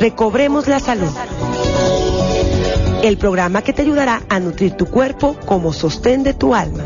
Recobremos la Salud. El programa que te ayudará a nutrir tu cuerpo como sostén de tu alma.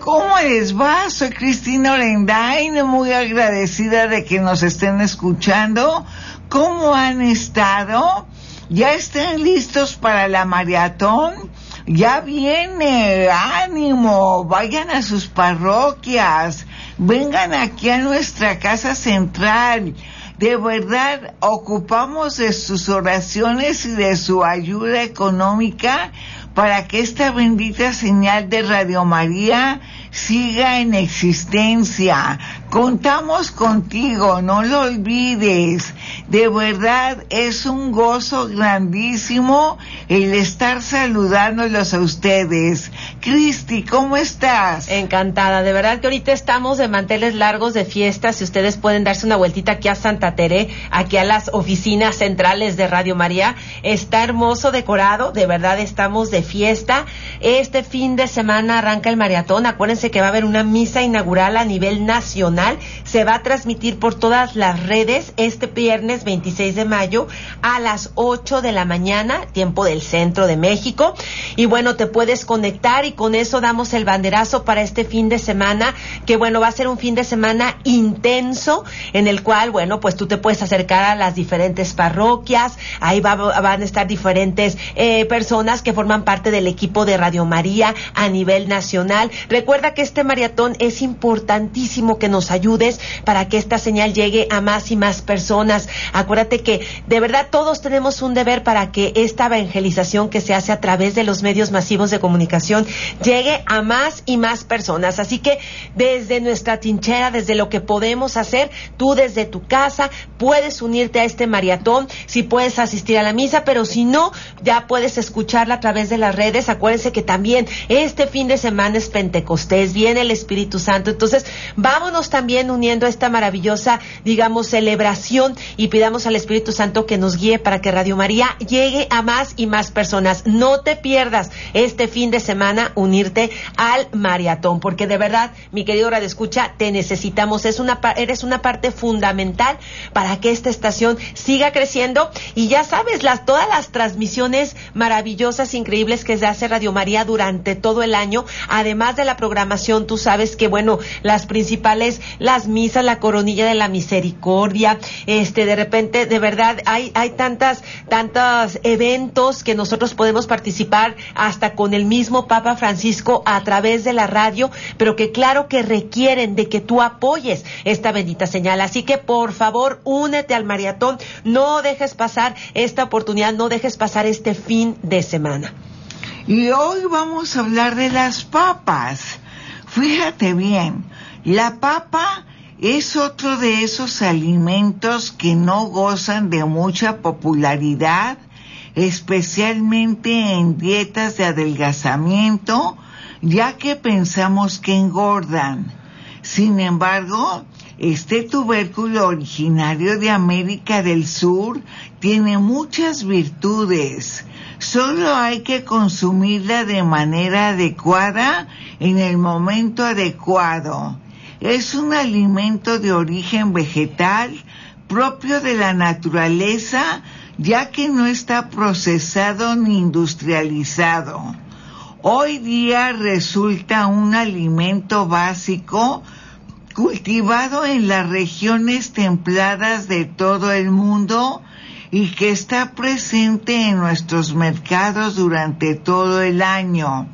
¿Cómo les va? Soy Cristina Orendain, muy agradecida de que nos estén escuchando. ¿Cómo han estado? ¿Ya están listos para la maratón? Ya viene, ánimo, vayan a sus parroquias, vengan aquí a nuestra casa central. De verdad, ocupamos de sus oraciones y de su ayuda económica para que esta bendita señal de Radio María siga en existencia. Contamos contigo, no lo olvides. De verdad es un gozo grandísimo el estar saludándolos a ustedes. Cristi, ¿cómo estás? Encantada, de verdad que ahorita estamos de manteles largos de fiesta. Si ustedes pueden darse una vueltita aquí a Santa Tere, aquí a las oficinas centrales de Radio María, está hermoso decorado, de verdad estamos de fiesta. Este fin de semana arranca el maratón. Acuérdense que va a haber una misa inaugural a nivel nacional se va a transmitir por todas las redes este viernes 26 de mayo a las 8 de la mañana, tiempo del centro de México. Y bueno, te puedes conectar y con eso damos el banderazo para este fin de semana, que bueno, va a ser un fin de semana intenso en el cual, bueno, pues tú te puedes acercar a las diferentes parroquias, ahí van a estar diferentes eh, personas que forman parte del equipo de Radio María a nivel nacional. Recuerda que este maratón es importantísimo que nos ayudes para que esta señal llegue a más y más personas. Acuérdate que de verdad todos tenemos un deber para que esta evangelización que se hace a través de los medios masivos de comunicación llegue a más y más personas. Así que desde nuestra tinchera, desde lo que podemos hacer, tú desde tu casa puedes unirte a este maratón, si puedes asistir a la misa, pero si no, ya puedes escucharla a través de las redes. Acuérdense que también este fin de semana es Pentecostés, viene el Espíritu Santo. Entonces, vámonos también uniendo esta maravillosa, digamos, celebración y pidamos al Espíritu Santo que nos guíe para que Radio María llegue a más y más personas. No te pierdas este fin de semana unirte al maratón, porque de verdad, mi querido Radio Escucha, te necesitamos. Es una, eres una parte fundamental para que esta estación siga creciendo y ya sabes, las, todas las transmisiones maravillosas, increíbles que se hace Radio María durante todo el año, además de la programación, tú sabes que, bueno, las principales las misas, la coronilla de la misericordia, este, de repente, de verdad, hay, hay tantas, tantos eventos que nosotros podemos participar hasta con el mismo Papa Francisco a través de la radio, pero que claro que requieren de que tú apoyes esta bendita señal. Así que por favor, únete al maratón, no dejes pasar esta oportunidad, no dejes pasar este fin de semana. Y hoy vamos a hablar de las papas. Fíjate bien, la papa es otro de esos alimentos que no gozan de mucha popularidad, especialmente en dietas de adelgazamiento, ya que pensamos que engordan. Sin embargo, este tubérculo originario de América del Sur tiene muchas virtudes. Solo hay que consumirla de manera adecuada en el momento adecuado es un alimento de origen vegetal propio de la naturaleza, ya que no está procesado ni industrializado. Hoy día resulta un alimento básico cultivado en las regiones templadas de todo el mundo y que está presente en nuestros mercados durante todo el año.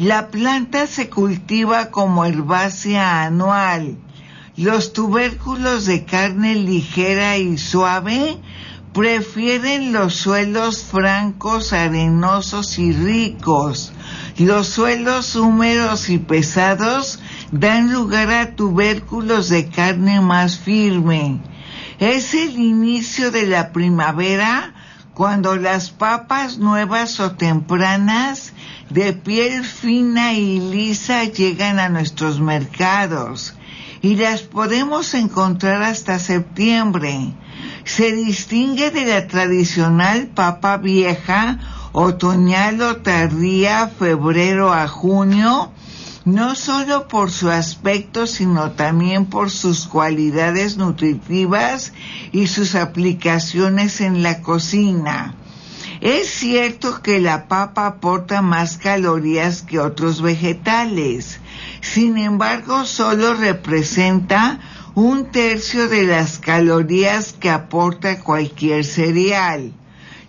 La planta se cultiva como herbácea anual. Los tubérculos de carne ligera y suave prefieren los suelos francos, arenosos y ricos. Los suelos húmedos y pesados dan lugar a tubérculos de carne más firme. Es el inicio de la primavera cuando las papas nuevas o tempranas de piel fina y lisa llegan a nuestros mercados y las podemos encontrar hasta septiembre. Se distingue de la tradicional papa vieja, otoñal o tardía, febrero a junio, no solo por su aspecto, sino también por sus cualidades nutritivas y sus aplicaciones en la cocina. Es cierto que la papa aporta más calorías que otros vegetales, sin embargo solo representa un tercio de las calorías que aporta cualquier cereal.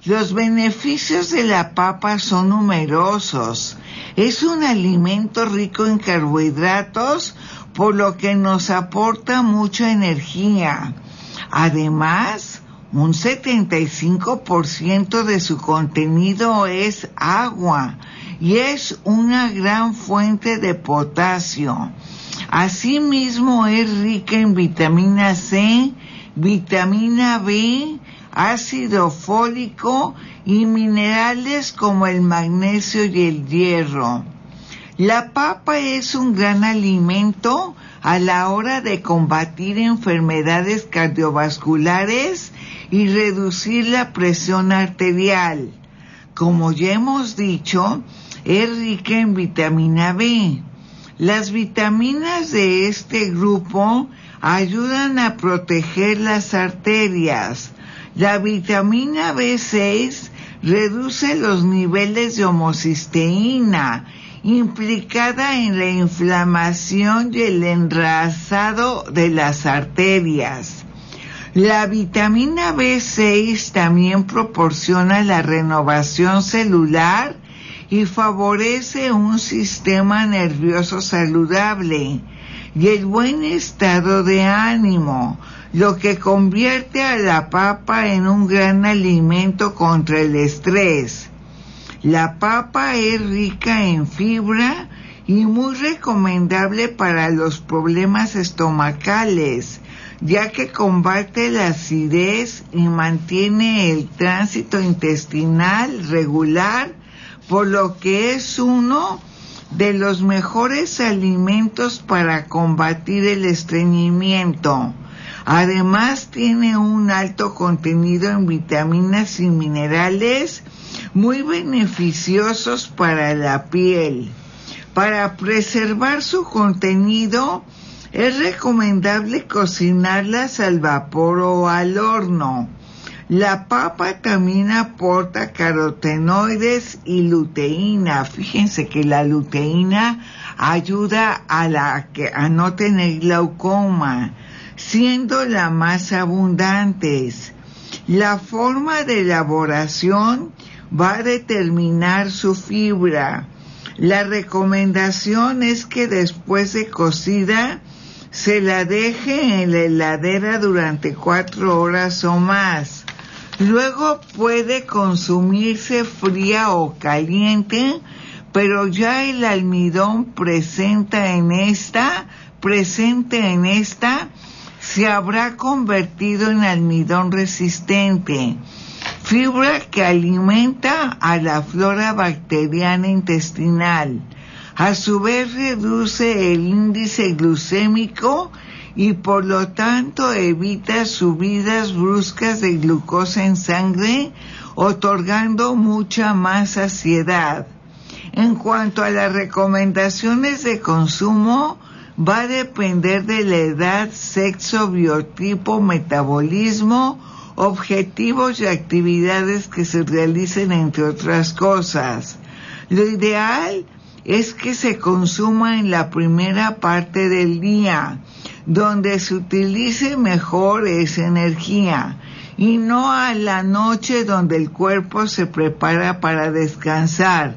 Los beneficios de la papa son numerosos. Es un alimento rico en carbohidratos, por lo que nos aporta mucha energía. Además, un 75% de su contenido es agua y es una gran fuente de potasio. Asimismo es rica en vitamina C, vitamina B, ácido fólico y minerales como el magnesio y el hierro. La papa es un gran alimento a la hora de combatir enfermedades cardiovasculares y reducir la presión arterial. Como ya hemos dicho, es rica en vitamina B. Las vitaminas de este grupo ayudan a proteger las arterias. La vitamina B6 reduce los niveles de homocisteína, implicada en la inflamación y el enrasado de las arterias. La vitamina B6 también proporciona la renovación celular y favorece un sistema nervioso saludable y el buen estado de ánimo, lo que convierte a la papa en un gran alimento contra el estrés. La papa es rica en fibra y muy recomendable para los problemas estomacales, ya que combate la acidez y mantiene el tránsito intestinal regular por lo que es uno de los mejores alimentos para combatir el estreñimiento. Además tiene un alto contenido en vitaminas y minerales muy beneficiosos para la piel. Para preservar su contenido es recomendable cocinarlas al vapor o al horno. La papa también aporta carotenoides y luteína. Fíjense que la luteína ayuda a, la, a no tener glaucoma, siendo la más abundantes. La forma de elaboración va a determinar su fibra. La recomendación es que después de cocida se la deje en la heladera durante cuatro horas o más. Luego puede consumirse fría o caliente, pero ya el almidón presenta en esta, presente en esta, se habrá convertido en almidón resistente, fibra que alimenta a la flora bacteriana intestinal. A su vez reduce el índice glucémico y por lo tanto evita subidas bruscas de glucosa en sangre, otorgando mucha más saciedad. En cuanto a las recomendaciones de consumo, va a depender de la edad, sexo, biotipo, metabolismo, objetivos y actividades que se realicen, entre otras cosas. Lo ideal es que se consuma en la primera parte del día, donde se utilice mejor esa energía y no a la noche donde el cuerpo se prepara para descansar.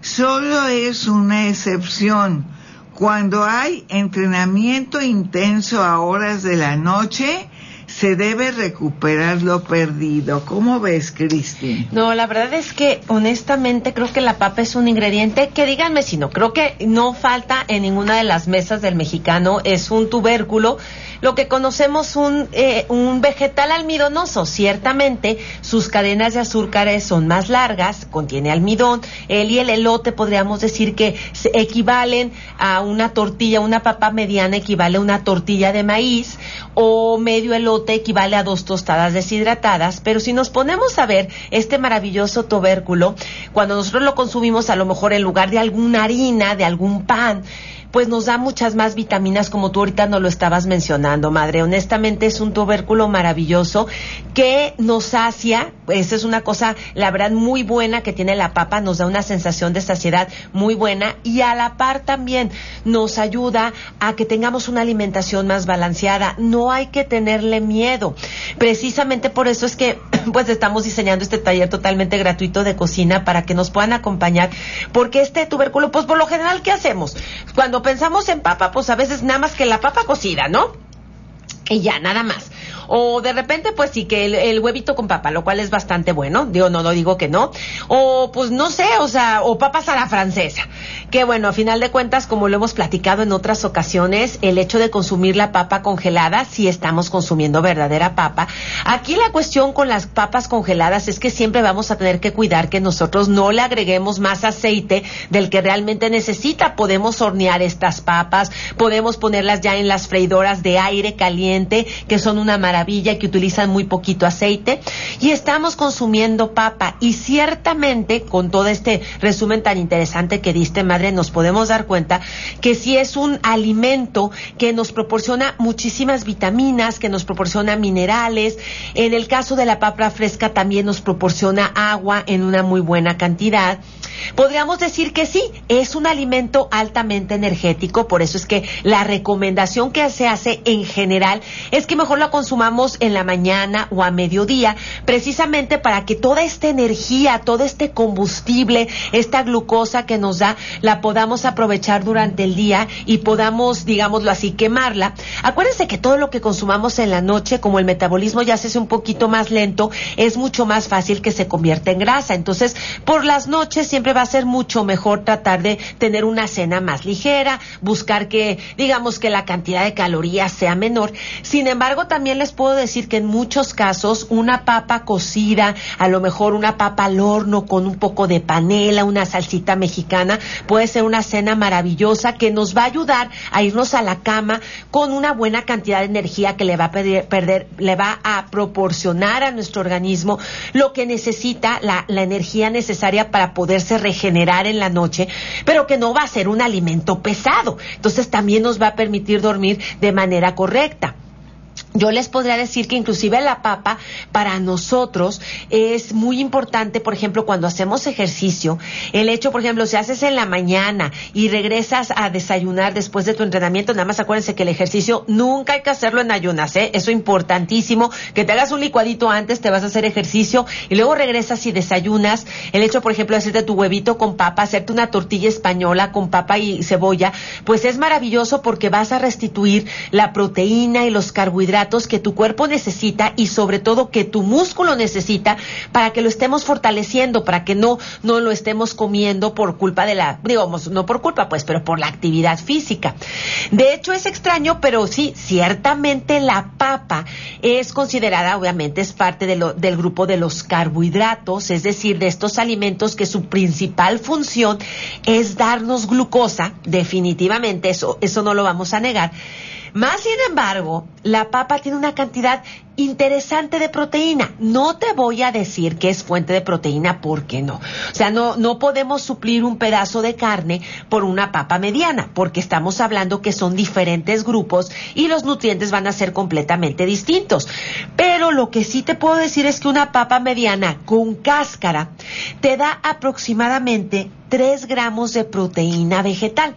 Solo es una excepción. Cuando hay entrenamiento intenso a horas de la noche, se debe recuperar lo perdido. ¿Cómo ves, Cristi? No, la verdad es que honestamente creo que la papa es un ingrediente que díganme si no, creo que no falta en ninguna de las mesas del mexicano, es un tubérculo, lo que conocemos un, eh, un vegetal almidonoso, ciertamente sus cadenas de azúcares son más largas, contiene almidón, él y el elote podríamos decir que se equivalen a una tortilla, una papa mediana equivale a una tortilla de maíz o medio elote equivale a dos tostadas deshidratadas, pero si nos ponemos a ver este maravilloso tubérculo, cuando nosotros lo consumimos a lo mejor en lugar de alguna harina, de algún pan, pues nos da muchas más vitaminas como tú ahorita no lo estabas mencionando, madre. Honestamente es un tubérculo maravilloso que nos sacia, esa es una cosa, la verdad, muy buena que tiene la papa, nos da una sensación de saciedad muy buena y a la par también nos ayuda a que tengamos una alimentación más balanceada. No hay que tenerle miedo. Precisamente por eso es que pues estamos diseñando este taller totalmente gratuito de cocina para que nos puedan acompañar, porque este tubérculo, pues por lo general, ¿qué hacemos? Cuando pensamos en papa, pues a veces nada más que la papa cocida, ¿no? Y ya, nada más. O de repente, pues sí, que el, huevito con papa, lo cual es bastante bueno. Digo, no, no digo que no. O pues no sé, o sea, o papas a la francesa. Que bueno, a final de cuentas, como lo hemos platicado en otras ocasiones, el hecho de consumir la papa congelada, si estamos consumiendo verdadera papa. Aquí la cuestión con las papas congeladas es que siempre vamos a tener que cuidar que nosotros no le agreguemos más aceite del que realmente necesita. Podemos hornear estas papas, podemos ponerlas ya en las freidoras de aire caliente, que son una maravilla que utilizan muy poquito aceite. Y estamos consumiendo papa. Y ciertamente con todo este resumen tan interesante que diste madre nos podemos dar cuenta que si es un alimento que nos proporciona muchísimas vitaminas, que nos proporciona minerales, en el caso de la papa fresca también nos proporciona agua en una muy buena cantidad. Podríamos decir que sí, es un alimento altamente energético, por eso es que la recomendación que se hace en general es que mejor la consumamos en la mañana o a mediodía, precisamente para que toda esta energía, todo este combustible, esta glucosa que nos da, la podamos aprovechar durante el día y podamos, digámoslo así, quemarla. Acuérdense que todo lo que consumamos en la noche, como el metabolismo ya se hace un poquito más lento, es mucho más fácil que se convierta en grasa. Entonces, por las noches siempre va a ser mucho mejor tratar de tener una cena más ligera, buscar que, digamos, que la cantidad de calorías sea menor. Sin embargo, también les puedo decir que en muchos casos una papa cocida, a lo mejor una papa al horno con un poco de panela, una salsita mexicana, puede ser una cena maravillosa que nos va a ayudar a irnos a la cama con una buena cantidad de energía que le va a perder, le va a proporcionar a nuestro organismo lo que necesita, la, la energía necesaria para poderse regenerar en la noche, pero que no va a ser un alimento pesado. Entonces también nos va a permitir dormir de manera correcta. Yo les podría decir que inclusive la papa para nosotros es muy importante, por ejemplo, cuando hacemos ejercicio, el hecho, por ejemplo, si haces en la mañana y regresas a desayunar después de tu entrenamiento, nada más acuérdense que el ejercicio nunca hay que hacerlo en ayunas, ¿eh? Eso importantísimo, que te hagas un licuadito antes, te vas a hacer ejercicio y luego regresas y desayunas. El hecho, por ejemplo, de hacerte tu huevito con papa, hacerte una tortilla española con papa y cebolla, pues es maravilloso porque vas a restituir la proteína y los carbohidratos que tu cuerpo necesita y sobre todo que tu músculo necesita para que lo estemos fortaleciendo, para que no, no lo estemos comiendo por culpa de la, digamos, no por culpa pues, pero por la actividad física. De hecho es extraño, pero sí, ciertamente la papa es considerada, obviamente es parte de lo, del grupo de los carbohidratos, es decir, de estos alimentos que su principal función es darnos glucosa, definitivamente, eso, eso no lo vamos a negar más sin embargo, la papa tiene una cantidad interesante de proteína. No te voy a decir que es fuente de proteína porque no. O sea, no, no podemos suplir un pedazo de carne por una papa mediana, porque estamos hablando que son diferentes grupos y los nutrientes van a ser completamente distintos. Pero lo que sí te puedo decir es que una papa mediana con cáscara te da aproximadamente 3 gramos de proteína vegetal.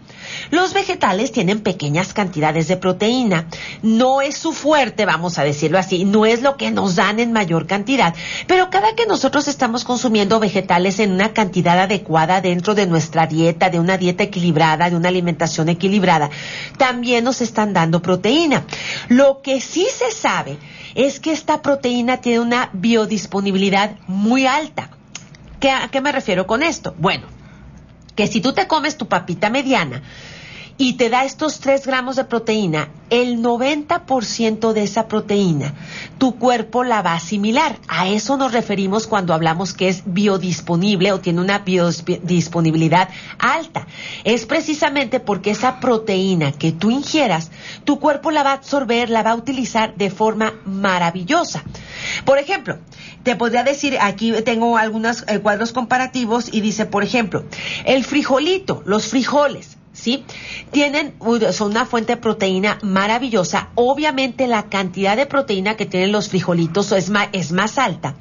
Los vegetales tienen pequeñas cantidades de proteína. No es su fuerte, vamos a decirlo así, no es lo que nos dan en mayor cantidad, pero cada que nosotros estamos consumiendo vegetales en una cantidad adecuada dentro de nuestra dieta, de una dieta equilibrada, de una alimentación equilibrada, también nos están dando proteína. Lo que sí se sabe es que esta proteína tiene una biodisponibilidad muy alta. ¿A qué me refiero con esto? Bueno, que si tú te comes tu papita mediana, y te da estos 3 gramos de proteína, el 90% de esa proteína tu cuerpo la va a asimilar. A eso nos referimos cuando hablamos que es biodisponible o tiene una biodisponibilidad alta. Es precisamente porque esa proteína que tú ingieras, tu cuerpo la va a absorber, la va a utilizar de forma maravillosa. Por ejemplo, te podría decir, aquí tengo algunos eh, cuadros comparativos y dice, por ejemplo, el frijolito, los frijoles ¿sí? Tienen, son una fuente de proteína maravillosa. Obviamente la cantidad de proteína que tienen los frijolitos es más, es más alta.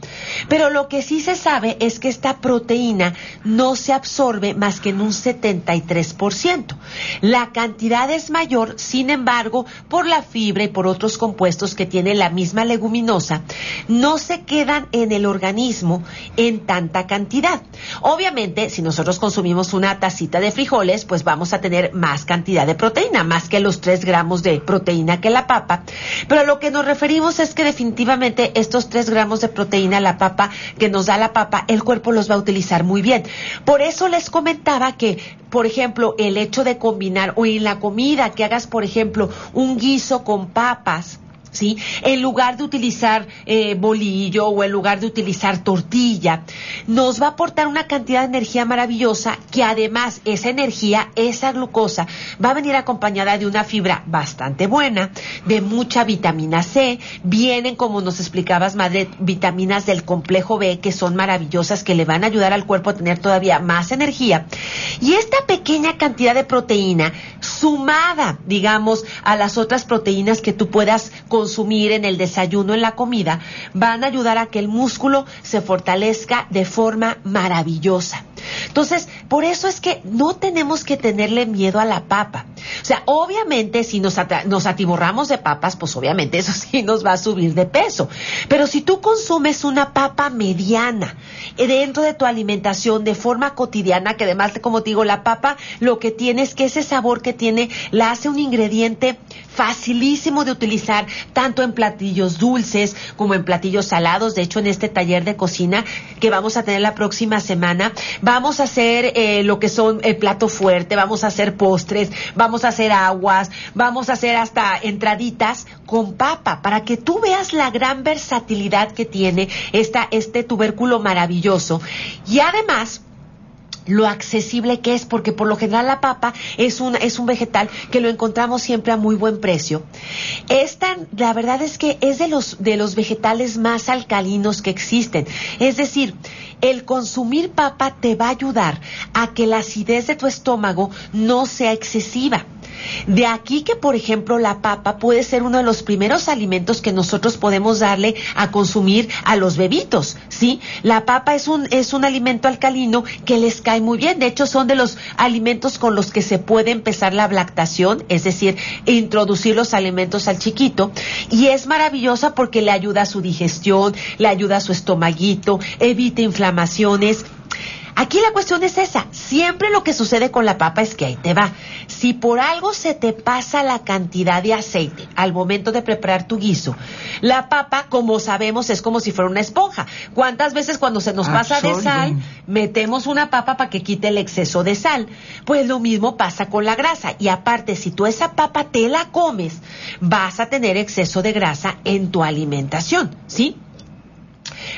Pero lo que sí se sabe es que esta proteína no se absorbe más que en un 73%. La cantidad es mayor, sin embargo, por la fibra y por otros compuestos que tiene la misma leguminosa, no se quedan en el organismo en tanta cantidad. Obviamente, si nosotros consumimos una tacita de frijoles, pues vamos a tener más cantidad de proteína, más que los 3 gramos de proteína que la papa. Pero a lo que nos referimos es que definitivamente estos 3 gramos de proteína, la papa que nos da la papa, el cuerpo los va a utilizar muy bien. Por eso les comentaba que, por ejemplo, el hecho de combinar o en la comida que hagas, por ejemplo, un guiso con papas, ¿sí? En lugar de utilizar eh, bolillo o en lugar de utilizar tortilla, nos va a aportar una cantidad de energía maravillosa que además esa energía, esa glucosa, va a venir acompañada de una fibra bastante buena, de mucha vitamina C, vienen, como nos explicabas, madre, vitaminas del complejo B que son maravillosas, que le van a ayudar al cuerpo a tener todavía más energía. Y esta pequeña cantidad de proteína, sumada, digamos, a las otras proteínas que tú puedas consumir en el desayuno, en la comida, van a ayudar a que el músculo se fortalezca de forma maravillosa. Entonces, por eso es que no tenemos que tenerle miedo a la papa. O sea, obviamente si nos, atiborramos de papas, pues obviamente eso sí nos va a subir de peso. Pero si tú consumes una papa mediana dentro de tu alimentación de forma cotidiana, que además, como te digo, la papa lo que tiene es que ese sabor que tiene la hace un ingrediente facilísimo de utilizar tanto en platillos dulces como en platillos salados. De hecho, en este taller de cocina que vamos a tener la próxima semana, vamos a hacer eh, lo que son el plato fuerte, vamos a hacer postres, vamos a hacer aguas, vamos a hacer hasta entraditas con papa para que tú veas la gran versatilidad que tiene este tubérculo maravilloso. Y además, lo accesible que es, porque por lo general la papa es un, es un vegetal que lo encontramos siempre a muy buen precio. Esta, la verdad es que es de los, de los vegetales más alcalinos que existen. Es decir, el consumir papa te va a ayudar a que la acidez de tu estómago no sea excesiva. De aquí que, por ejemplo, la papa puede ser uno de los primeros alimentos que nosotros podemos darle a consumir a los bebitos, ¿sí? La papa es un, es un alimento alcalino que les cae muy bien. De hecho, son de los alimentos con los que se puede empezar la lactación, es decir, introducir los alimentos al chiquito. Y es maravillosa porque le ayuda a su digestión, le ayuda a su estomaguito, evita inflamaciones Aquí la cuestión es esa. Siempre lo que sucede con la papa es que ahí te va. Si por algo se te pasa la cantidad de aceite al momento de preparar tu guiso, la papa, como sabemos, es como si fuera una esponja. ¿Cuántas veces cuando se nos pasa de sal, metemos una papa para que quite el exceso de sal? Pues lo mismo pasa con la grasa. Y aparte, si tú esa papa te la comes, vas a tener exceso de grasa en tu alimentación, ¿sí?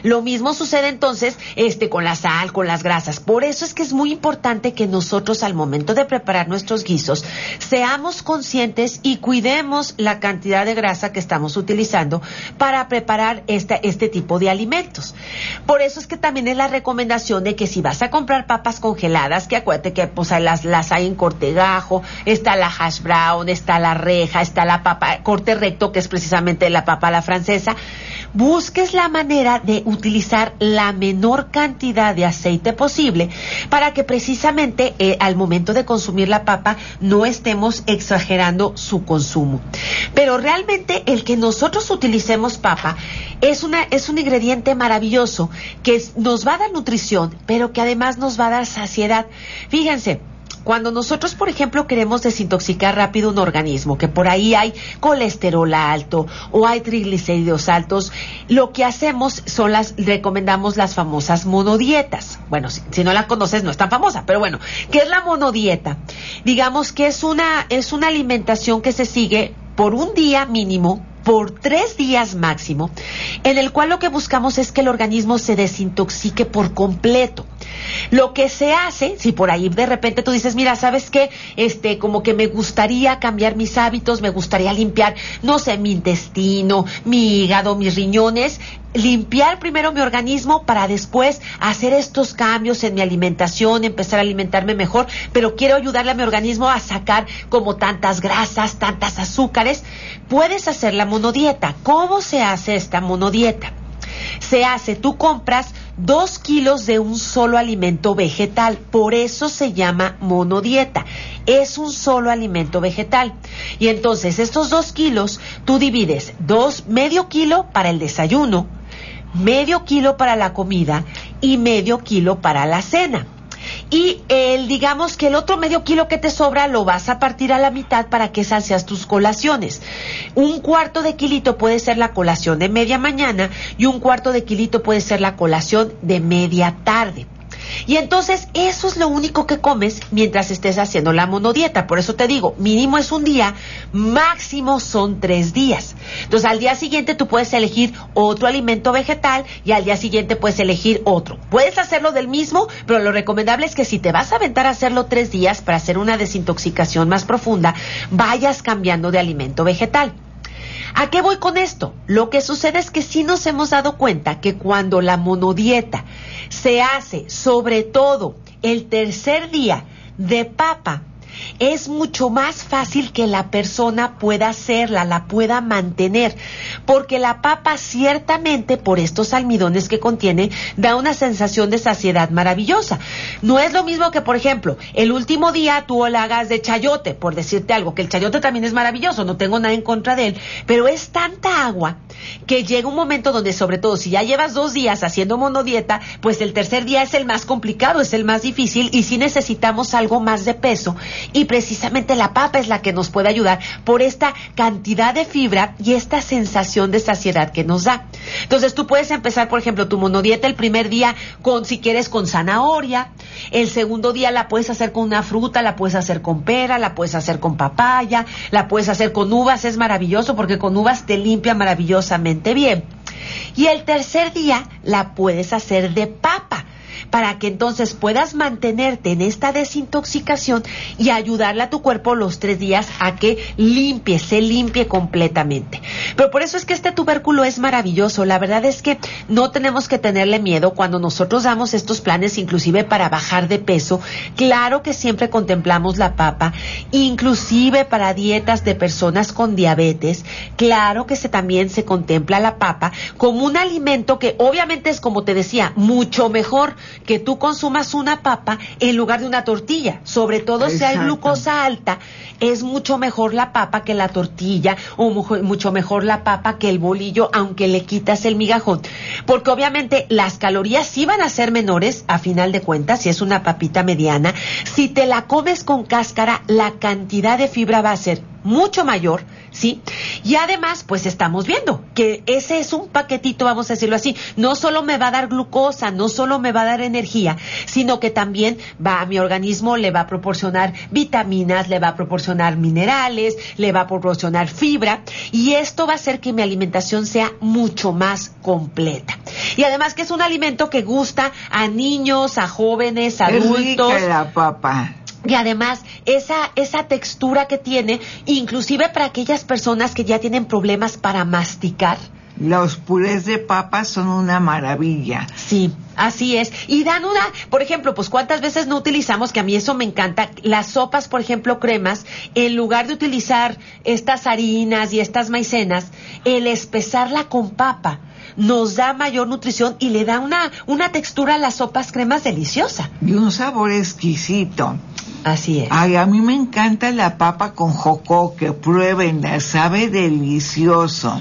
Lo mismo sucede entonces este con la sal, con las grasas. Por eso es que es muy importante que nosotros al momento de preparar nuestros guisos seamos conscientes y cuidemos la cantidad de grasa que estamos utilizando para preparar este, tipo de alimentos. Por eso es que también es la recomendación de que si vas a comprar papas congeladas, que acuérdate que pues las, las hay en cortegajo, está la hash brown, está la reja, está la papa corte recto, que es precisamente la papa la francesa, busques la manera de utilizar la menor cantidad de aceite posible para que precisamente eh, al momento de consumir la papa no estemos exagerando su consumo. Pero realmente el que nosotros utilicemos papa es, una, es un ingrediente maravilloso que nos va a dar nutrición, pero que además nos va a dar saciedad. Fíjense, cuando nosotros, por ejemplo, queremos desintoxicar rápido un organismo, que por ahí hay colesterol alto o hay triglicéridos altos, lo que hacemos son las, recomendamos las famosas monodietas. Bueno, si, si, no la conoces, no es tan famosa, pero bueno, ¿qué es la monodieta? Digamos que es una, es una alimentación que se sigue por un día mínimo por tres días máximo, en el cual lo que buscamos es que el organismo se desintoxique por completo. Lo que se hace, si por ahí de repente tú dices, mira, ¿sabes qué? Este, como que me gustaría cambiar mis hábitos, me gustaría limpiar, no sé, mi intestino, mi hígado, mis riñones, limpiar primero mi organismo para después hacer estos cambios en mi alimentación, empezar a alimentarme mejor, pero quiero ayudarle a mi organismo a sacar como tantas grasas, tantas azúcares. Puedes hacer la monodieta. ¿Cómo se hace esta monodieta? Se hace, tú compras dos kilos de un solo alimento vegetal, por eso se llama monodieta. Es un solo alimento vegetal. Y entonces estos dos kilos, tú divides dos, medio kilo para el desayuno, medio kilo para la comida y medio kilo para la cena. Y el, digamos que el otro medio kilo que te sobra lo vas a partir a la mitad para que sacias tus colaciones. Un cuarto de kilito puede ser la colación de media mañana y un cuarto de kilito puede ser la colación de media tarde. Y entonces eso es lo único que comes mientras estés haciendo la monodieta. Por eso te digo, mínimo es un día, máximo son tres días. Entonces al día siguiente tú puedes elegir otro alimento vegetal y al día siguiente puedes elegir otro. Puedes hacerlo del mismo, pero lo recomendable es que si te vas a aventar a hacerlo tres días para hacer una desintoxicación más profunda, vayas cambiando de alimento vegetal. ¿A qué voy con esto? Lo que sucede es que sí nos hemos dado cuenta que cuando la monodieta se hace, sobre todo el tercer día de papa, es mucho más fácil que la persona pueda hacerla, la pueda mantener, porque la papa ciertamente por estos almidones que contiene da una sensación de saciedad maravillosa. No es lo mismo que, por ejemplo, el último día tú la hagas de chayote, por decirte algo, que el chayote también es maravilloso, no tengo nada en contra de él, pero es tanta agua que llega un momento donde, sobre todo, si ya llevas dos días haciendo monodieta, pues el tercer día es el más complicado, es el más difícil y si necesitamos algo más de peso y precisamente la papa es la que nos puede ayudar por esta cantidad de fibra y esta sensación de saciedad que nos da. Entonces tú puedes empezar, por ejemplo, tu monodieta el primer día con, si quieres, con zanahoria, el segundo día la puedes hacer con una fruta, la puedes hacer con pera, la puedes hacer con papaya, la puedes hacer con uvas, es maravilloso porque con uvas te limpia maravillosamente bien. Y el tercer día la puedes hacer de papa para que entonces puedas mantenerte en esta desintoxicación y ayudarle a tu cuerpo los tres días a que limpie, se limpie completamente. Pero por eso es que este tubérculo es maravilloso. La verdad es que no tenemos que tenerle miedo cuando nosotros damos estos planes, inclusive para bajar de peso. Claro que siempre contemplamos la papa, inclusive para dietas de personas con diabetes. Claro que se, también se contempla la papa como un alimento que obviamente es, como te decía, mucho mejor que tú consumas una papa en lugar de una tortilla. Sobre todo si hay glucosa alta, es mucho mejor la papa que la tortilla o mucho mejor la papa que el bolillo, aunque le quitas el migajón. Porque obviamente las calorías sí van a ser menores a final de cuentas, si es una papita mediana. Si te la comes con cáscara, la cantidad de fibra va a ser mucho mayor, ¿sí? Y además, pues estamos viendo que ese es un paquetito, vamos a decirlo así, no solo me va a dar glucosa, no solo me va a dar energía, sino que también va a mi organismo, le va a proporcionar vitaminas, le va a proporcionar minerales, le va a proporcionar fibra, y esto va a hacer que mi alimentación sea mucho más completa. Y además que es un alimento que gusta a niños, a jóvenes, a adultos. Es la papa y además esa esa textura que tiene, inclusive para aquellas personas que ya tienen problemas para masticar. Los purés de papas son una maravilla. Sí. Así es. Y dan una, por ejemplo, pues cuántas veces no utilizamos, que a mí eso me encanta, las sopas, por ejemplo, cremas, en lugar de utilizar estas harinas y estas maicenas, el espesarla con papa nos da mayor nutrición y le da una, una textura a las sopas cremas deliciosa. Y un sabor exquisito. Así es. Ay, a mí me encanta la papa con jocoque, pruébenla, sabe delicioso.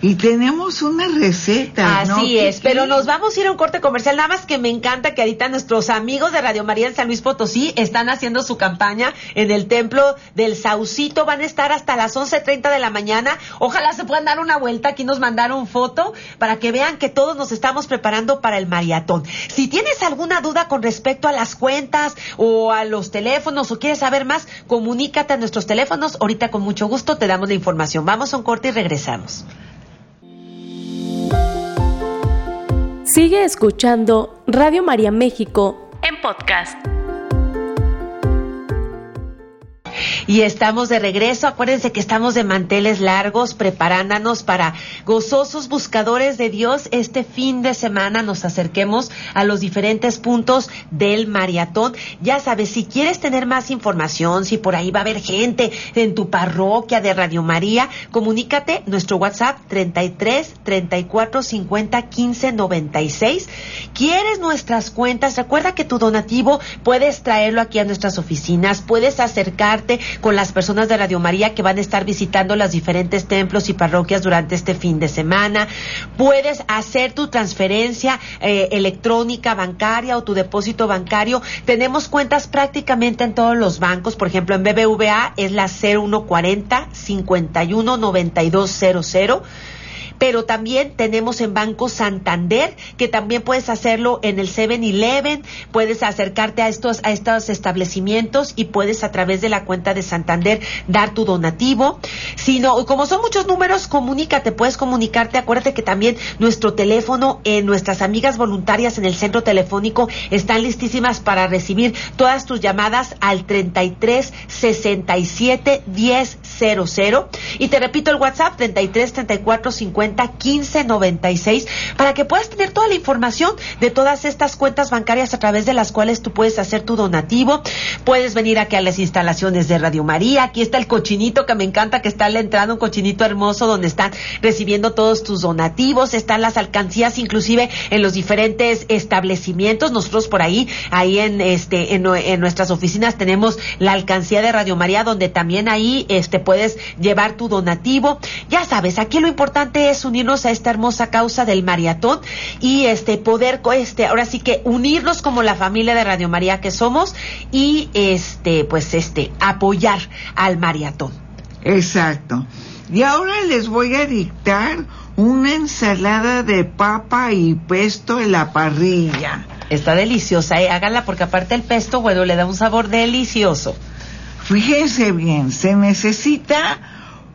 Y tenemos una receta. Así es, pero nos vamos a ir a un corte comercial. Nada más que me encanta que ahorita nuestros amigos de Radio María en San Luis Potosí están haciendo su campaña en el templo del Saucito. Van a estar hasta las 11.30 de la mañana. Ojalá se puedan dar una vuelta. Aquí nos mandaron foto para que vean que todos nos estamos preparando para el maratón. Si tienes alguna duda con respecto a las cuentas o a los teléfonos o quieres saber más, comunícate a nuestros teléfonos. Ahorita con mucho gusto te damos la información. Vamos a un corte y regresamos. Sigue escuchando Radio María México en podcast. Y estamos de regreso. Acuérdense que estamos de manteles largos, preparándonos para gozosos buscadores de Dios. Este fin de semana nos acerquemos a los diferentes puntos del maratón. Ya sabes, si quieres tener más información, si por ahí va a haber gente en tu parroquia de Radio María, comunícate nuestro WhatsApp 33 34 50 15 96. ¿Quieres nuestras cuentas? Recuerda que tu donativo puedes traerlo aquí a nuestras oficinas, puedes acercarte con las personas de Radio María que van a estar visitando los diferentes templos y parroquias durante este fin de semana. Puedes hacer tu transferencia eh, electrónica bancaria o tu depósito bancario. Tenemos cuentas prácticamente en todos los bancos. Por ejemplo, en BBVA es la 0140 51 9200 pero también tenemos en Banco Santander, que también puedes hacerlo en el 7-Eleven, puedes acercarte a estos, a estos establecimientos y puedes a través de la cuenta de Santander dar tu donativo. Si no, como son muchos números, comunícate, puedes comunicarte. Acuérdate que también nuestro teléfono, en nuestras amigas voluntarias en el centro telefónico están listísimas para recibir todas tus llamadas al 33 67 10 00. Y te repito el WhatsApp 33 34 50 1596 para que puedas tener toda la información de todas estas cuentas bancarias a través de las cuales tú puedes hacer tu donativo. Puedes venir aquí a las instalaciones de Radio María. Aquí está el cochinito que me encanta, que está a la entrada, un cochinito hermoso donde están recibiendo todos tus donativos. Están las alcancías, inclusive en los diferentes establecimientos. Nosotros por ahí, ahí en este, en, en nuestras oficinas tenemos la alcancía de Radio María, donde también ahí este puedes llevar tu donativo. Ya sabes, aquí lo importante es unirnos a esta hermosa causa del maratón y este poder este ahora sí que unirnos como la familia de Radio María que somos y este pues este apoyar al maratón. Exacto. Y ahora les voy a dictar una ensalada de papa y pesto en la parrilla. Está deliciosa, ¿eh? hágala porque aparte el pesto, bueno, le da un sabor delicioso. Fíjense bien, se necesita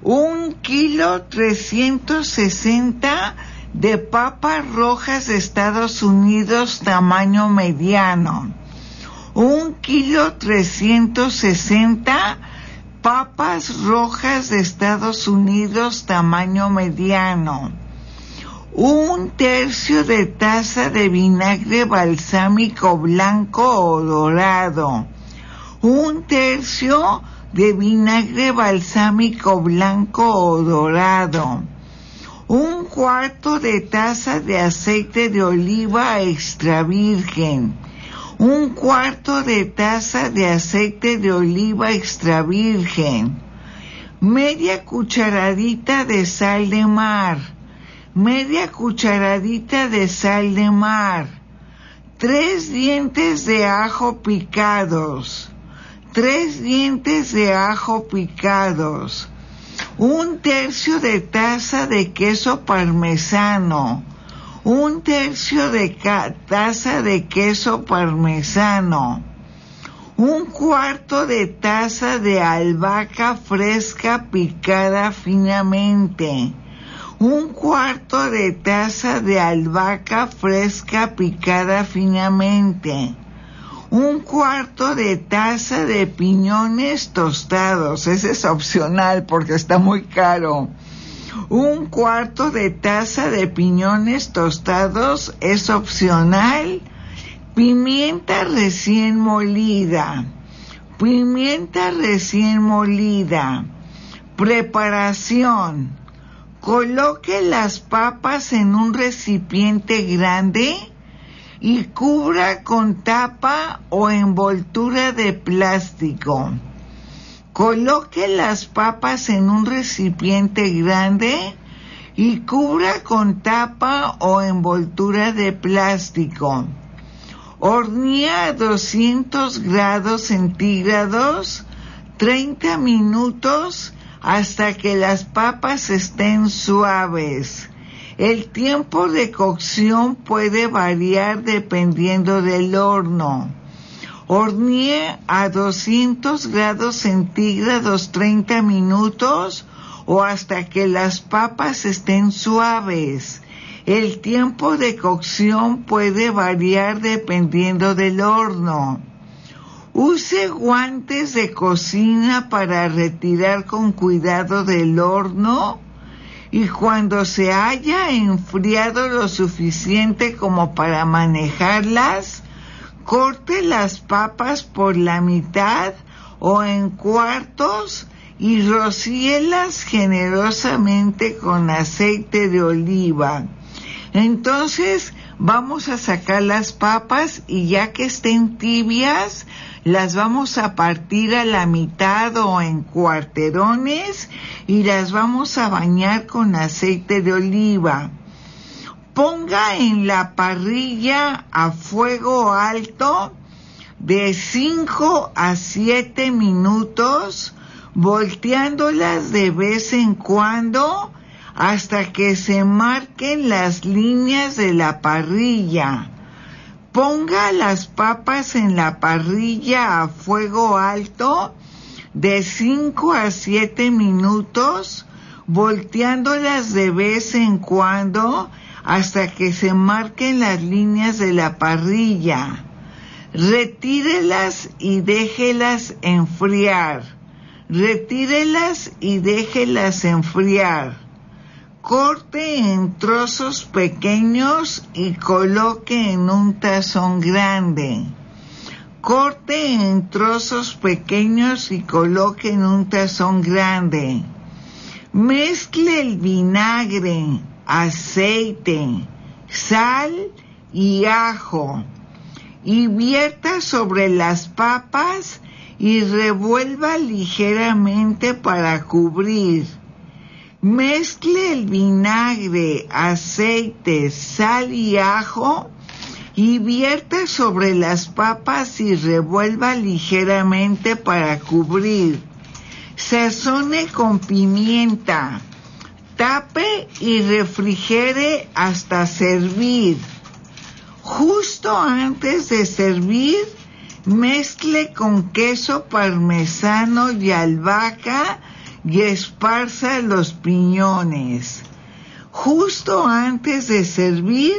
un kilo trescientos sesenta de papas rojas de Estados Unidos tamaño mediano. Un kilo trescientos sesenta papas rojas de Estados Unidos tamaño mediano. Un tercio de taza de vinagre balsámico blanco o dorado. Un tercio de vinagre balsámico blanco o dorado, un cuarto de taza de aceite de oliva extra virgen, un cuarto de taza de aceite de oliva extra virgen, media cucharadita de sal de mar, media cucharadita de sal de mar, tres dientes de ajo picados, tres dientes de ajo picados, un tercio de taza de queso parmesano, un tercio de taza de queso parmesano, un cuarto de taza de albahaca fresca picada finamente, un cuarto de taza de albahaca fresca picada finamente, un cuarto de taza de piñones tostados, ese es opcional porque está muy caro, Un cuarto de taza de piñones tostados es opcional. Pimienta recién molida. Pimienta recién molida. Preparación. Coloque las papas en un recipiente grande y cubra con tapa o envoltura de plástico. Coloque las papas en un recipiente grande y cubra con tapa o envoltura de plástico. Hornea a 200 grados centígrados 30 minutos hasta que las papas estén suaves. El tiempo de cocción puede variar dependiendo del horno. Hornee a 200 grados centígrados 30 minutos o hasta que las papas estén suaves. El tiempo de cocción puede variar dependiendo del horno. Use guantes de cocina para retirar con cuidado del horno y cuando se haya enfriado lo suficiente como para manejarlas, corte las papas por la mitad o en cuartos y rocíelas generosamente con aceite de oliva. Entonces vamos a sacar las papas y ya que estén tibias, las vamos a partir a la mitad o en cuarterones y las vamos a bañar con aceite de oliva. Ponga en la parrilla a fuego alto de 5 a 7 minutos, volteándolas de vez en cuando hasta que se marquen las líneas de la parrilla. Ponga las papas en la parrilla a fuego alto de 5 a 7 minutos, volteándolas de vez en cuando hasta que se marquen las líneas de la parrilla. Retírelas y déjelas enfriar. Retírelas y déjelas enfriar corte en trozos pequeños y coloque en un tazón grande. Corte en trozos pequeños y coloque en un tazón grande. Mezcle el vinagre, aceite, sal y ajo y vierta sobre las papas y revuelva ligeramente para cubrir Mezcle el vinagre, aceite, sal y ajo y vierta sobre las papas y revuelva ligeramente para cubrir. Sazone con pimienta. Tape y refrigere hasta servir. Justo antes de servir, mezcle con queso parmesano y albahaca y esparza los piñones. Justo antes de servir,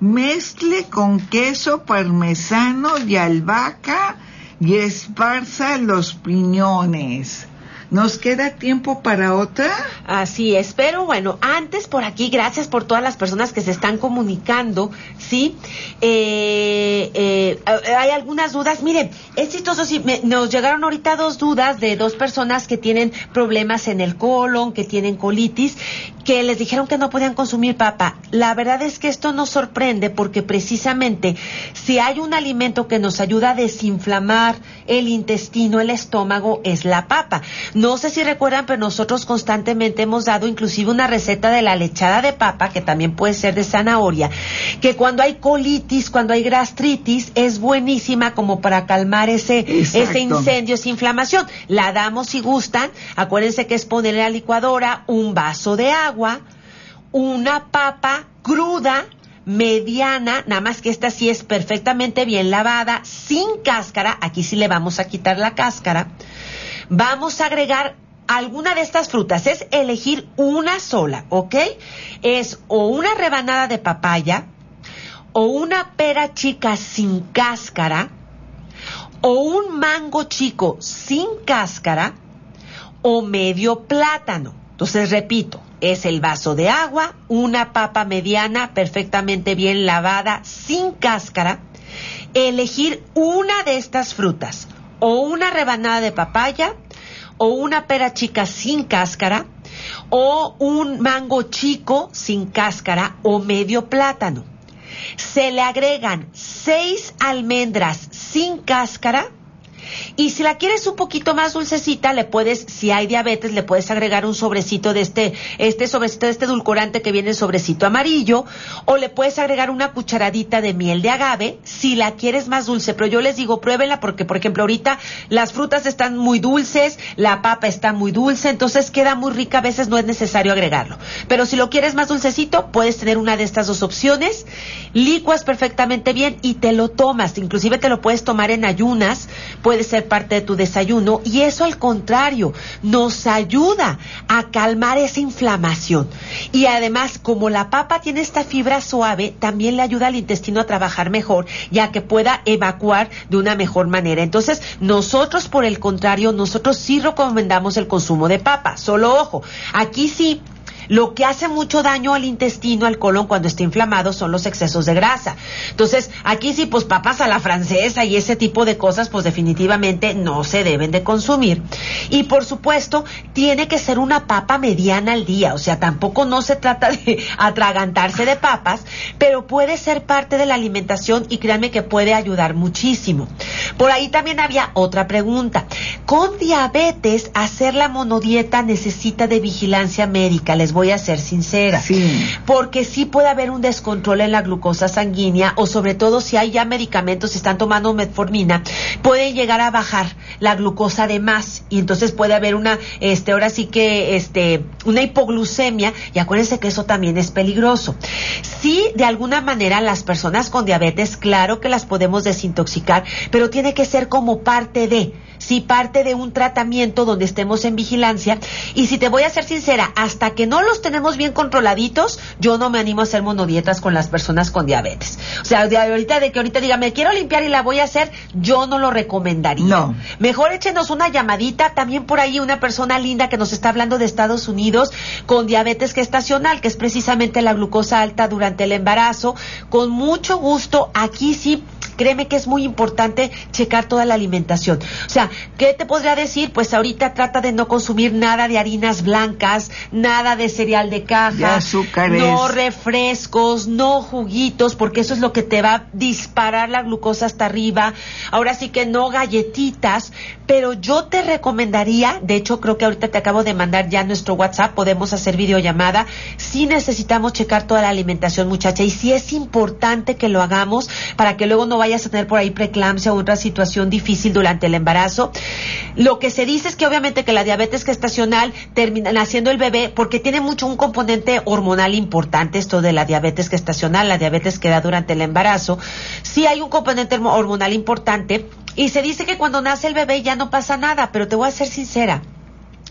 mezcle con queso parmesano y albahaca y esparza los piñones. ¿Nos queda tiempo para otra? Así es, pero bueno, antes por aquí, gracias por todas las personas que se están comunicando, ¿sí? Eh, eh, hay algunas dudas, miren, es chistoso, sí, nos llegaron ahorita dos dudas de dos personas que tienen problemas en el colon, que tienen colitis, que les dijeron que no podían consumir papa. La verdad es que esto nos sorprende porque precisamente si hay un alimento que nos ayuda a desinflamar el intestino, el estómago, es la papa. No sé si recuerdan, pero nosotros constantemente hemos dado inclusive una receta de la lechada de papa, que también puede ser de zanahoria, que cuando hay colitis, cuando hay gastritis, es buenísima como para calmar ese, ese incendio, esa inflamación. La damos si gustan. Acuérdense que es ponerle a la licuadora un vaso de agua, una papa cruda, mediana, nada más que esta sí es perfectamente bien lavada, sin cáscara, aquí sí le vamos a quitar la cáscara. Vamos a agregar alguna de estas frutas, es elegir una sola, ¿ok? Es o una rebanada de papaya, o una pera chica sin cáscara, o un mango chico sin cáscara, o medio plátano. Entonces, repito, es el vaso de agua, una papa mediana perfectamente bien lavada, sin cáscara, elegir una de estas frutas, o una rebanada de papaya, o una pera chica sin cáscara, o un mango chico sin cáscara, o medio plátano. Se le agregan seis almendras sin cáscara, y si la quieres un poquito más dulcecita, le puedes, si hay diabetes, le puedes agregar un sobrecito de este, este sobrecito de este edulcorante que viene en sobrecito amarillo, o le puedes agregar una cucharadita de miel de agave, si la quieres más dulce. Pero yo les digo, pruébenla porque, por ejemplo, ahorita las frutas están muy dulces, la papa está muy dulce, entonces queda muy rica, a veces no es necesario agregarlo. Pero si lo quieres más dulcecito, puedes tener una de estas dos opciones, licuas perfectamente bien y te lo tomas, inclusive te lo puedes tomar en ayunas, ser parte de tu desayuno y eso al contrario nos ayuda a calmar esa inflamación. Y además, como la papa tiene esta fibra suave, también le ayuda al intestino a trabajar mejor ya que pueda evacuar de una mejor manera. Entonces, nosotros por el contrario, nosotros sí recomendamos el consumo de papa. Solo ojo, aquí sí lo que hace mucho daño al intestino, al colon cuando está inflamado son los excesos de grasa. Entonces, aquí sí, pues papas a la francesa y ese tipo de cosas, pues definitivamente no se deben de consumir. Y por supuesto, tiene que ser una papa mediana al día, o sea, tampoco no se trata de atragantarse de papas, pero puede ser parte de la alimentación y créanme que puede ayudar muchísimo. Por ahí también había otra pregunta. Con diabetes, hacer la monodieta necesita de vigilancia médica. Les voy a ser sincera. Sí. Porque sí puede haber un descontrol en la glucosa sanguínea o sobre todo si hay ya medicamentos, si están tomando metformina, pueden llegar a bajar la glucosa de más y entonces puede haber una, este, ahora sí que, este, una hipoglucemia y acuérdense que eso también es peligroso. Sí, de alguna manera las personas con diabetes, claro que las podemos desintoxicar, pero tiene que ser como parte de, sí, parte de un tratamiento donde estemos en vigilancia y si te voy a ser sincera, hasta que no los tenemos bien controladitos, yo no me animo a hacer monodietas con las personas con diabetes. O sea, de ahorita de que ahorita diga, me quiero limpiar y la voy a hacer, yo no lo recomendaría. No. Mejor échenos una llamadita, también por ahí una persona linda que nos está hablando de Estados Unidos con diabetes gestacional, que es precisamente la glucosa alta durante el embarazo. Con mucho gusto, aquí sí créeme que es muy importante checar toda la alimentación. O sea, ¿qué te podría decir? Pues ahorita trata de no consumir nada de harinas blancas, nada de cereal de caja, azúcares. no refrescos, no juguitos, porque eso es lo que te va a disparar la glucosa hasta arriba. Ahora sí que no galletitas, pero yo te recomendaría, de hecho creo que ahorita te acabo de mandar ya nuestro WhatsApp, podemos hacer videollamada, si necesitamos checar toda la alimentación muchacha y si es importante que lo hagamos para que luego no vayas a tener por ahí preeclampsia o otra situación difícil durante el embarazo. Lo que se dice es que obviamente que la diabetes gestacional termina naciendo el bebé porque tiene mucho un componente hormonal importante esto de la diabetes gestacional, la diabetes que da durante el embarazo. Sí hay un componente hormo- hormonal importante y se dice que cuando nace el bebé ya no pasa nada, pero te voy a ser sincera.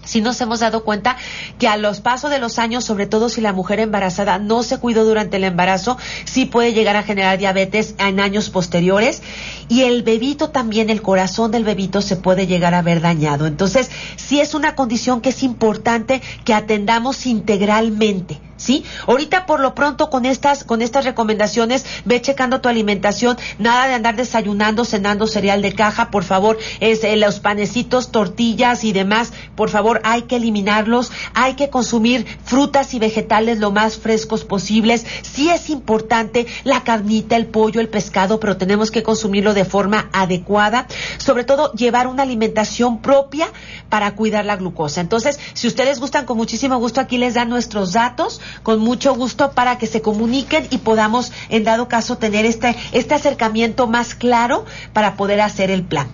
Si nos hemos dado cuenta que a los pasos de los años, sobre todo si la mujer embarazada no se cuidó durante el embarazo, sí puede llegar a generar diabetes en años posteriores y el bebito también, el corazón del bebito se puede llegar a ver dañado. Entonces, sí es una condición que es importante que atendamos integralmente. ¿Sí? Ahorita por lo pronto con estas con estas recomendaciones ve checando tu alimentación, nada de andar desayunando, cenando cereal de caja, por favor, es eh, los panecitos, tortillas y demás, por favor, hay que eliminarlos, hay que consumir frutas y vegetales lo más frescos posibles. Sí es importante la carnita, el pollo, el pescado, pero tenemos que consumirlo de forma adecuada, sobre todo llevar una alimentación propia para cuidar la glucosa. Entonces, si ustedes gustan con muchísimo gusto aquí les dan nuestros datos con mucho gusto para que se comuniquen y podamos, en dado caso, tener este, este acercamiento más claro para poder hacer el plan.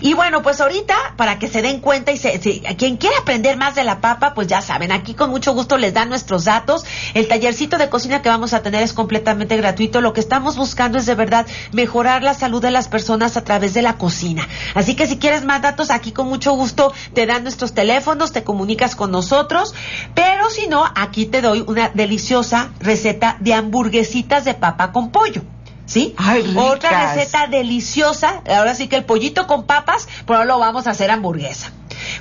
Y bueno, pues ahorita, para que se den cuenta y se, si- quien quiera aprender más de la papa, pues ya saben, aquí con mucho gusto les dan nuestros datos. El tallercito de cocina que vamos a tener es completamente gratuito. Lo que estamos buscando es de verdad mejorar la salud de las personas a través de la cocina. Así que si quieres más datos, aquí con mucho gusto te dan nuestros teléfonos, te comunicas con nosotros. Pero si no, aquí te doy una deliciosa receta de hamburguesitas de papa con pollo. ¿Sí? Ay. Otra receta deliciosa. Ahora sí que el pollito con papas, pero ahora lo vamos a hacer hamburguesa.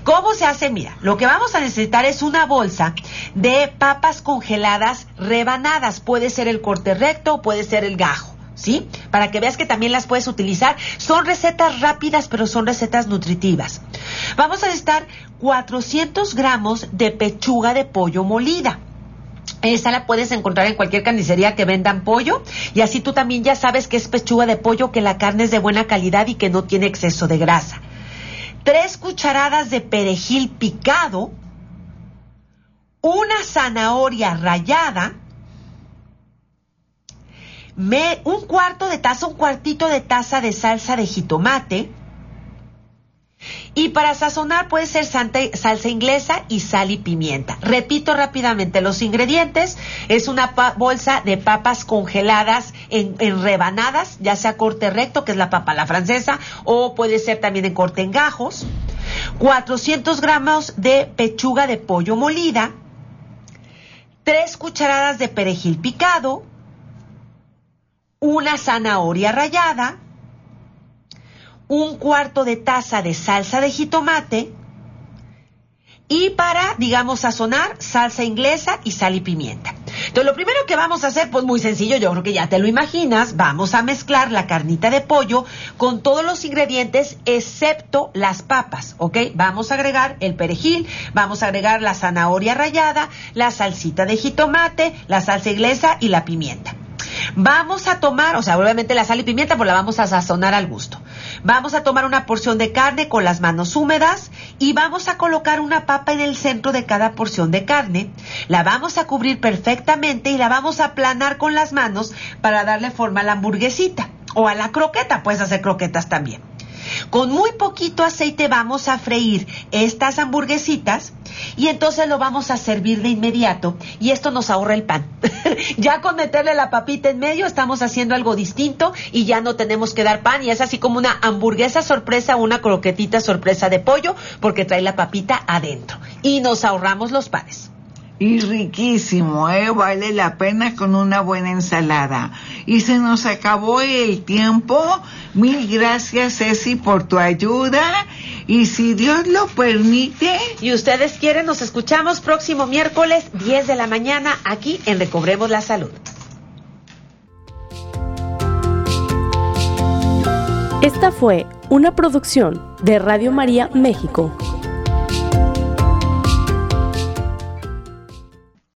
¿Cómo se hace? Mira, lo que vamos a necesitar es una bolsa de papas congeladas rebanadas. Puede ser el corte recto, puede ser el gajo. ¿Sí? Para que veas que también las puedes utilizar. Son recetas rápidas, pero son recetas nutritivas. Vamos a necesitar 400 gramos de pechuga de pollo molida. Esa la puedes encontrar en cualquier carnicería que vendan pollo y así tú también ya sabes que es pechuga de pollo, que la carne es de buena calidad y que no tiene exceso de grasa. Tres cucharadas de perejil picado, una zanahoria rallada, un cuarto de taza, un cuartito de taza de salsa de jitomate, y para sazonar puede ser salsa inglesa y sal y pimienta. Repito rápidamente los ingredientes. Es una bolsa de papas congeladas en, rebanadas, ya sea corte recto, que es la papa la francesa, o puede ser también en corte en gajos. 400 gramos de pechuga de pollo molida. 3 cucharadas de perejil picado. Una zanahoria rallada un cuarto de taza de salsa de jitomate y para, digamos, sazonar salsa inglesa y sal y pimienta. Entonces, lo primero que vamos a hacer, pues muy sencillo, yo creo que ya te lo imaginas, vamos a mezclar la carnita de pollo con todos los ingredientes excepto las papas, ¿ok? Vamos a agregar el perejil, vamos a agregar la zanahoria rallada, la salsita de jitomate, la salsa inglesa y la pimienta. Vamos a tomar, o sea, obviamente la sal y pimienta, pues la vamos a sazonar al gusto. Vamos a tomar una porción de carne con las manos húmedas y vamos a colocar una papa en el centro de cada porción de carne. La vamos a cubrir perfectamente y la vamos a aplanar con las manos para darle forma a la hamburguesita o a la croqueta. Puedes hacer croquetas también. Con muy poquito aceite vamos a freír estas hamburguesitas y entonces lo vamos a servir de inmediato y esto nos ahorra el pan. ya con meterle la papita en medio estamos haciendo algo distinto y ya no tenemos que dar pan y es así como una hamburguesa sorpresa una croquetita sorpresa de pollo porque trae la papita adentro y nos ahorramos los panes. Y riquísimo, ¿eh? Vale la pena con una buena ensalada. Y se nos acabó el tiempo. Mil gracias, Ceci, por tu ayuda. Y si Dios lo permite. Y ustedes quieren, nos escuchamos próximo miércoles, 10 de la mañana, aquí en Recobremos la Salud. Esta fue una producción de Radio María México.